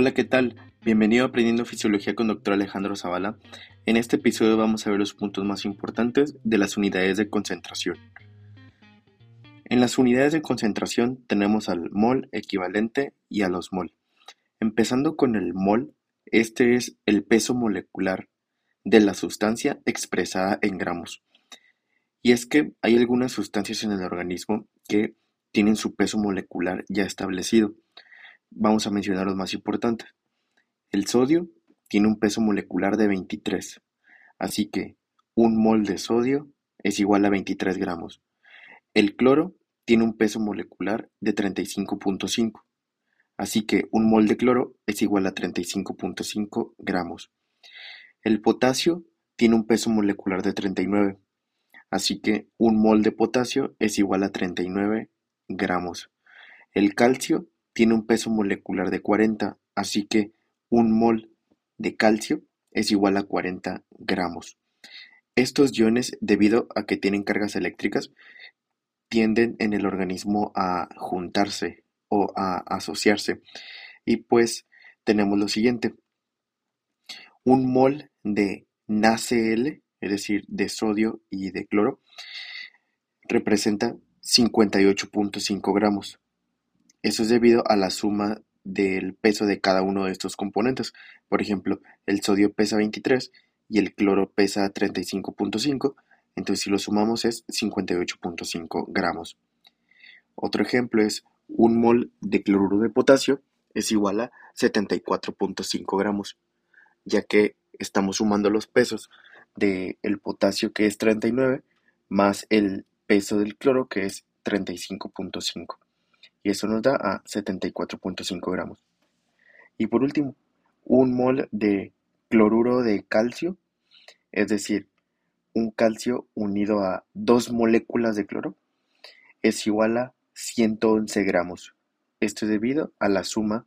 Hola, ¿qué tal? Bienvenido a Aprendiendo Fisiología con Dr. Alejandro Zavala. En este episodio vamos a ver los puntos más importantes de las unidades de concentración. En las unidades de concentración tenemos al mol equivalente y a los mol. Empezando con el mol, este es el peso molecular de la sustancia expresada en gramos. Y es que hay algunas sustancias en el organismo que tienen su peso molecular ya establecido. Vamos a mencionar los más importantes. El sodio tiene un peso molecular de 23, así que un mol de sodio es igual a 23 gramos. El cloro tiene un peso molecular de 35.5, así que un mol de cloro es igual a 35.5 gramos. El potasio tiene un peso molecular de 39, así que un mol de potasio es igual a 39 gramos. El calcio tiene un peso molecular de 40, así que un mol de calcio es igual a 40 gramos. Estos iones, debido a que tienen cargas eléctricas, tienden en el organismo a juntarse o a asociarse. Y pues tenemos lo siguiente. Un mol de NaCl, es decir, de sodio y de cloro, representa 58.5 gramos. Eso es debido a la suma del peso de cada uno de estos componentes. Por ejemplo, el sodio pesa 23 y el cloro pesa 35.5, entonces si lo sumamos es 58.5 gramos. Otro ejemplo es un mol de cloruro de potasio es igual a 74.5 gramos, ya que estamos sumando los pesos del potasio que es 39 más el peso del cloro que es 35.5 y eso nos da a 74.5 gramos. Y por último, un mol de cloruro de calcio, es decir, un calcio unido a dos moléculas de cloro, es igual a 111 gramos. Esto es debido a la suma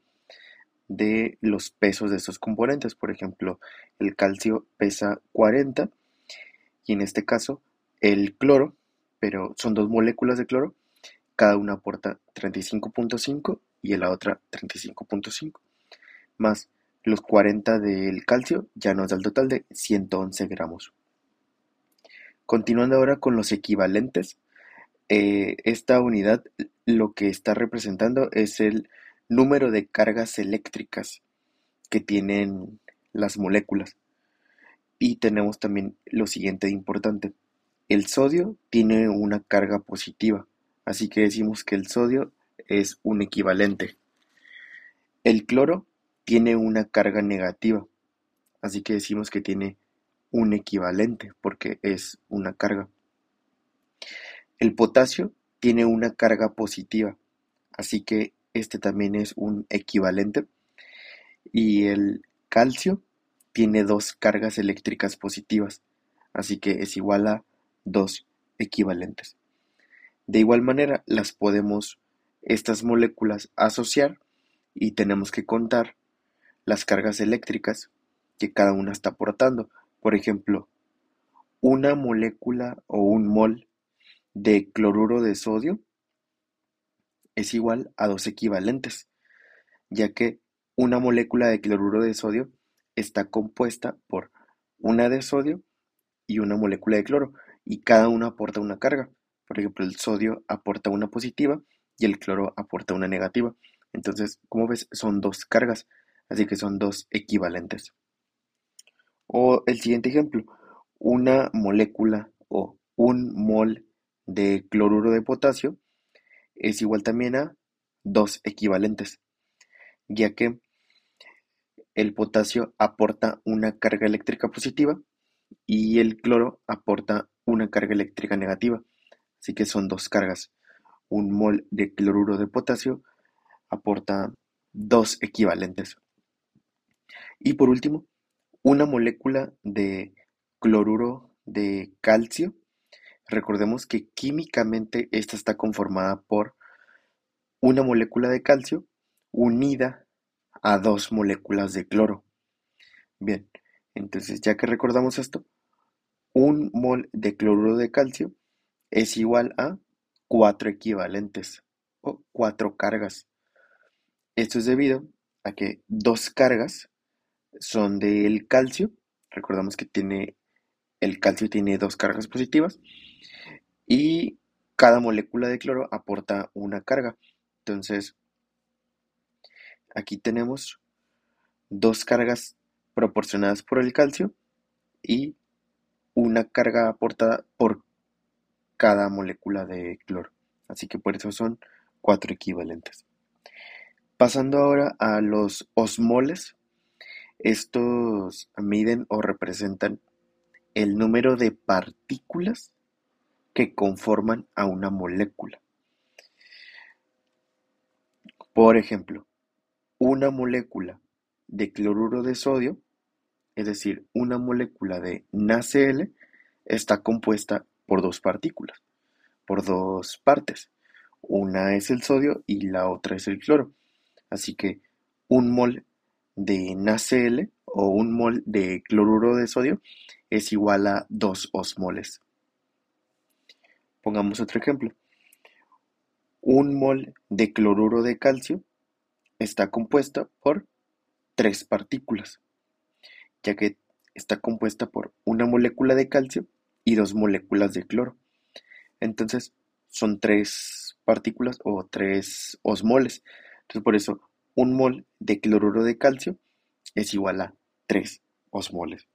de los pesos de estos componentes. Por ejemplo, el calcio pesa 40 y en este caso el cloro, pero son dos moléculas de cloro, cada una aporta 35.5 y la otra 35.5, más los 40 del calcio ya nos da el total de 111 gramos. Continuando ahora con los equivalentes, eh, esta unidad lo que está representando es el número de cargas eléctricas que tienen las moléculas. Y tenemos también lo siguiente importante. El sodio tiene una carga positiva así que decimos que el sodio es un equivalente. El cloro tiene una carga negativa, así que decimos que tiene un equivalente porque es una carga. El potasio tiene una carga positiva, así que este también es un equivalente. Y el calcio tiene dos cargas eléctricas positivas, así que es igual a dos equivalentes. De igual manera, las podemos estas moléculas asociar y tenemos que contar las cargas eléctricas que cada una está aportando. Por ejemplo, una molécula o un mol de cloruro de sodio es igual a dos equivalentes, ya que una molécula de cloruro de sodio está compuesta por una de sodio y una molécula de cloro, y cada una aporta una carga. Por ejemplo, el sodio aporta una positiva y el cloro aporta una negativa. Entonces, como ves, son dos cargas, así que son dos equivalentes. O el siguiente ejemplo, una molécula o un mol de cloruro de potasio es igual también a dos equivalentes, ya que el potasio aporta una carga eléctrica positiva y el cloro aporta una carga eléctrica negativa. Así que son dos cargas. Un mol de cloruro de potasio aporta dos equivalentes. Y por último, una molécula de cloruro de calcio. Recordemos que químicamente esta está conformada por una molécula de calcio unida a dos moléculas de cloro. Bien, entonces ya que recordamos esto, un mol de cloruro de calcio es igual a cuatro equivalentes o cuatro cargas. Esto es debido a que dos cargas son del calcio. Recordamos que tiene el calcio tiene dos cargas positivas y cada molécula de cloro aporta una carga. Entonces, aquí tenemos dos cargas proporcionadas por el calcio y una carga aportada por cada molécula de cloro. Así que por eso son cuatro equivalentes. Pasando ahora a los osmoles, estos miden o representan el número de partículas que conforman a una molécula. Por ejemplo, una molécula de cloruro de sodio, es decir, una molécula de NaCl, está compuesta por dos partículas, por dos partes. Una es el sodio y la otra es el cloro. Así que un mol de NaCl o un mol de cloruro de sodio es igual a 2 osmoles. Pongamos otro ejemplo. Un mol de cloruro de calcio está compuesta por tres partículas, ya que está compuesta por una molécula de calcio y dos moléculas de cloro. Entonces, son tres partículas o tres osmoles. Entonces, por eso, un mol de cloruro de calcio es igual a 3 osmoles.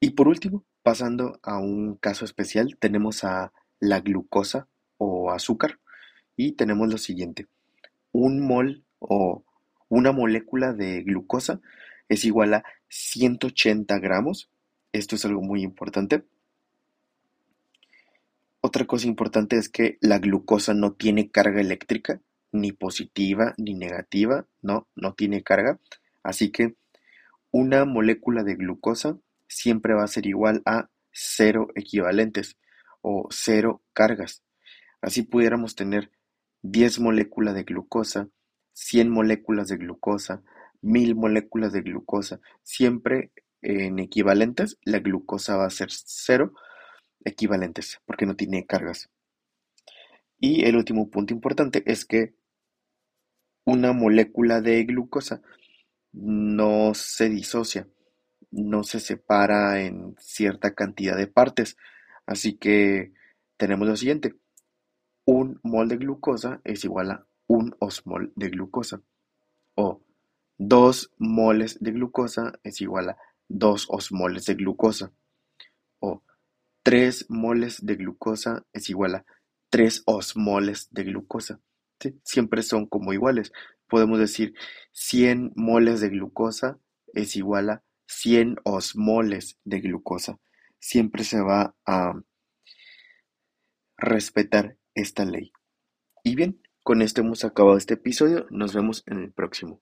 Y por último, pasando a un caso especial, tenemos a la glucosa o azúcar y tenemos lo siguiente. Un mol o una molécula de glucosa es igual a 180 gramos. Esto es algo muy importante. Otra cosa importante es que la glucosa no tiene carga eléctrica, ni positiva ni negativa, no, no tiene carga. Así que una molécula de glucosa siempre va a ser igual a cero equivalentes o cero cargas. Así pudiéramos tener 10 moléculas de glucosa, 100 moléculas de glucosa, 1000 moléculas de glucosa. Siempre en equivalentes la glucosa va a ser cero equivalentes porque no tiene cargas. Y el último punto importante es que una molécula de glucosa no se disocia, no se separa en cierta cantidad de partes. Así que tenemos lo siguiente. Un mol de glucosa es igual a un osmol de glucosa. O dos moles de glucosa es igual a dos osmoles de glucosa. O tres moles de glucosa es igual a tres osmoles de glucosa. Siempre son como iguales. Podemos decir 100 moles de glucosa es igual a 100 osmoles de glucosa. Siempre se va a respetar esta ley. Y bien, con esto hemos acabado este episodio. Nos vemos en el próximo.